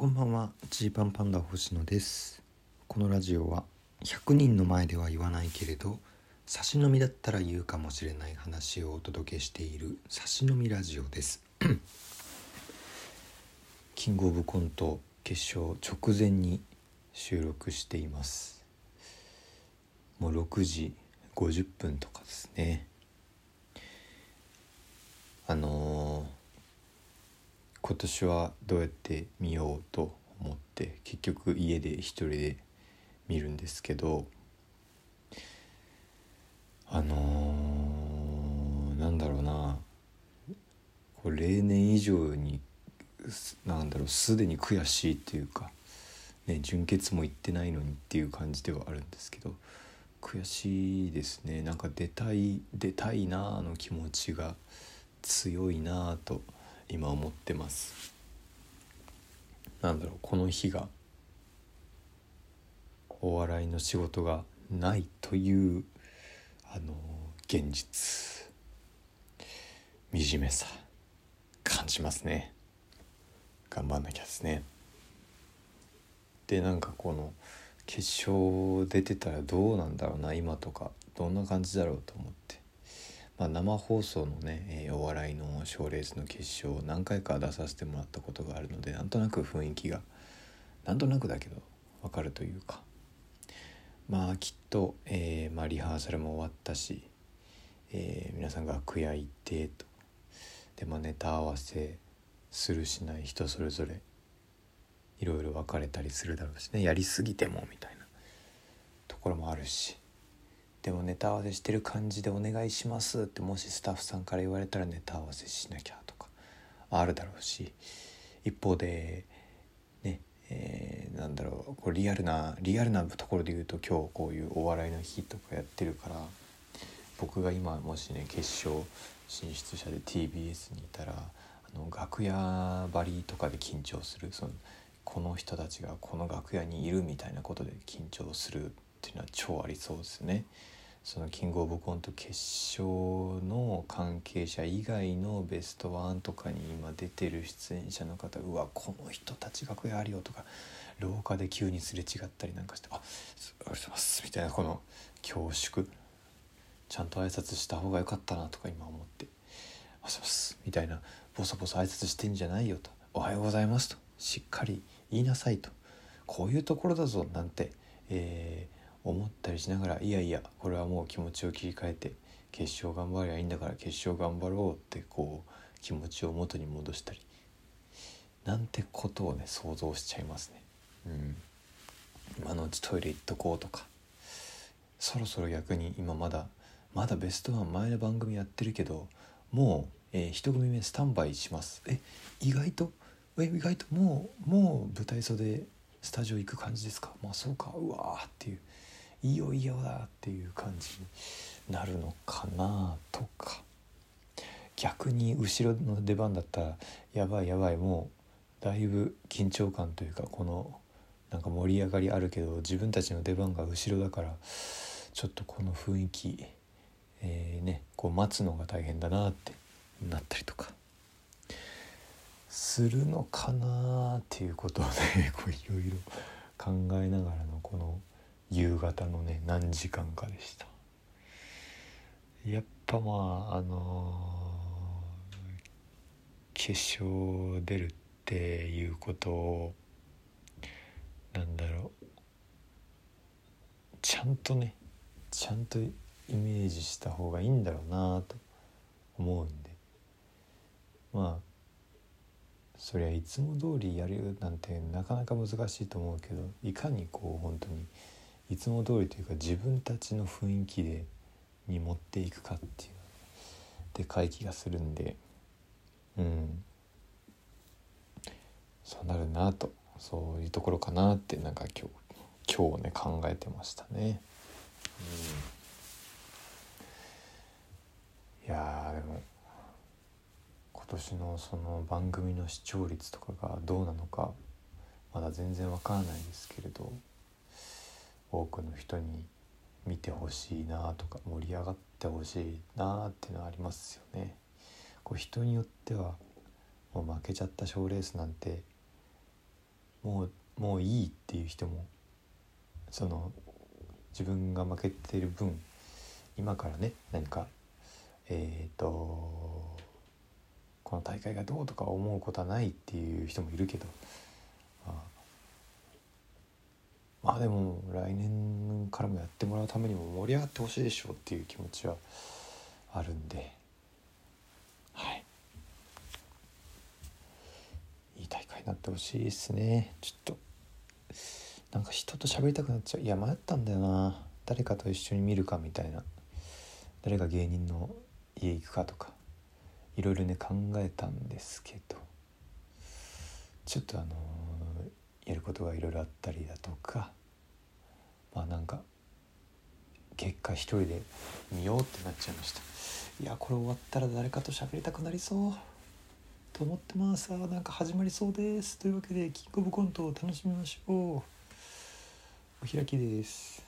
こんばんは。ジーパンパンダ星野です。このラジオは100人の前では言わないけれど差し飲みだったら言うかもしれない話をお届けしている差し飲みラジオです。キングオブコント決勝直前に収録しています。もう6時50分とかですね。あの今年はどうやって見ようと思って結局家で一人で見るんですけどあのー、なんだろうな。これ例年以上になんだろうすでに悔しいっていうか、ね、純潔も行ってないのにっていう感じではあるんですけど悔しいですね。なんか出たい出たいなあの気持ちが強いなあと今思ってます。なんだろうこの日がお笑いの仕事がないというあの現実惨めさ感じますね。頑張んなきゃですね。でなんかこの決勝出てたらどうなんだろうな今とかどんな感じだろうと思って。まあ、生放送のね、えー、お笑いの賞レースの決勝を何回か出させてもらったことがあるのでなんとなく雰囲気がなんとなくだけど分かるというか。まあきっと、えー、まあ、リハーサルも終わったし、えー、皆さん楽屋行ってと。で、ま、ネタ合わせするしない人それぞれいろいろ分かれたりするだろうしね。やりすぎてもみたいなところもあるし。でもネタ合わせしてる感じでお願いしますってもしスタッフさんから言われたらネタ合わせしなきゃとかあるだろうし一方でねえー、なんだろうこれリアルなリアルなところで言うと今日こういうお笑いの日とかやってるから僕が今もしね決勝進出者で TBS にいたらあの楽屋張りとかで緊張するそのこの人たちがこの楽屋にいるみたいなことで緊張するっていうのは超ありそうですね。そのキングオブコント決勝の関係者以外のベストワンとかに今出てる出演者の方うわこの人たち楽屋あるよとか廊下で急にすれ違ったりなんかして「あありがとうございます」みたいなこの恐縮。ちゃんと挨拶した方が良かったなとか今思って「あそうす」みたいなボソボソ挨拶してんじゃないよと「おはようございます」としっかり言いなさいとこういうところだぞなんて、えー思ったりしながらいやいやこれはもう気持ちを切り替えて決勝頑張りゃいいんだから決勝頑張ろうってこう気持ちを元に戻したり。なんてことをね想像しちゃいますね。うん、今のうちトイレ行っとこうとか。そろそろ逆に今まだまだベストワン前の番組やってるけどもう、えー、1組目スタンバイします。え意外と？え意外ともうもう舞台袖スタジオ行く感じですか？まあそうか。うわーっていう。いよいよだっていう感じになるのかなとか。逆に後ろの出番だったらやばいやばいもうだいぶ緊張感というかこのなんか盛り上がりあるけど自分たちの出番が後ろだからちょっとこの雰囲気、えー、ねこう待つのが大変だなってなったりとか。するのかなっていうことをねいろいろ考えながらのこの夕方のね何時間かでした。やっぱまああのー、決勝出るっていうことをなんだろう。ちゃんとねちゃんとイメージした方がいいんだろうなと思うんで。まあそりゃいつも通りやるなんてなかなか難しいと思うけどいかにこう本当にいつも通りというか自分たちの雰囲気でに持っていくかっていうでかい気がするんでうん。そうなるなと。そういうところかなってなんか今日今日ね考えてましたね。うん、いやでも今年のその番組の視聴率とかがどうなのかまだ全然わからないですけれど。多くの人に見てほしいなとか盛り上がってほしいなっていうのはありますよね。こう人によってはもう負けちゃった賞レースなんてもうもういいっていう人もその自分が負けてる分今からね何かえっ、ー、とこの大会がどうとか思うことはないっていう人もいるけどまあでも来年からもやってもらうためにも盛り上がってほしいでしょうっていう気持ちはあるんで。はい。いい大会になってほしいですね。ちょっと。なんか人と喋りたくなっちゃう。いや迷ったんだよな。誰かと一緒に見るかみたいな。誰が芸人の家行くかとか。いろいろね考えたんですけど。ちょっとあのやることがいろいろあったりだとかまあなんか結果一人で見ようってなっちゃいました。いやこれ終わったら誰かと喋りたくなりそう。と思ってます。なんか始まりそうです。というわけでキングオブコントを楽しみましょう。お開きです。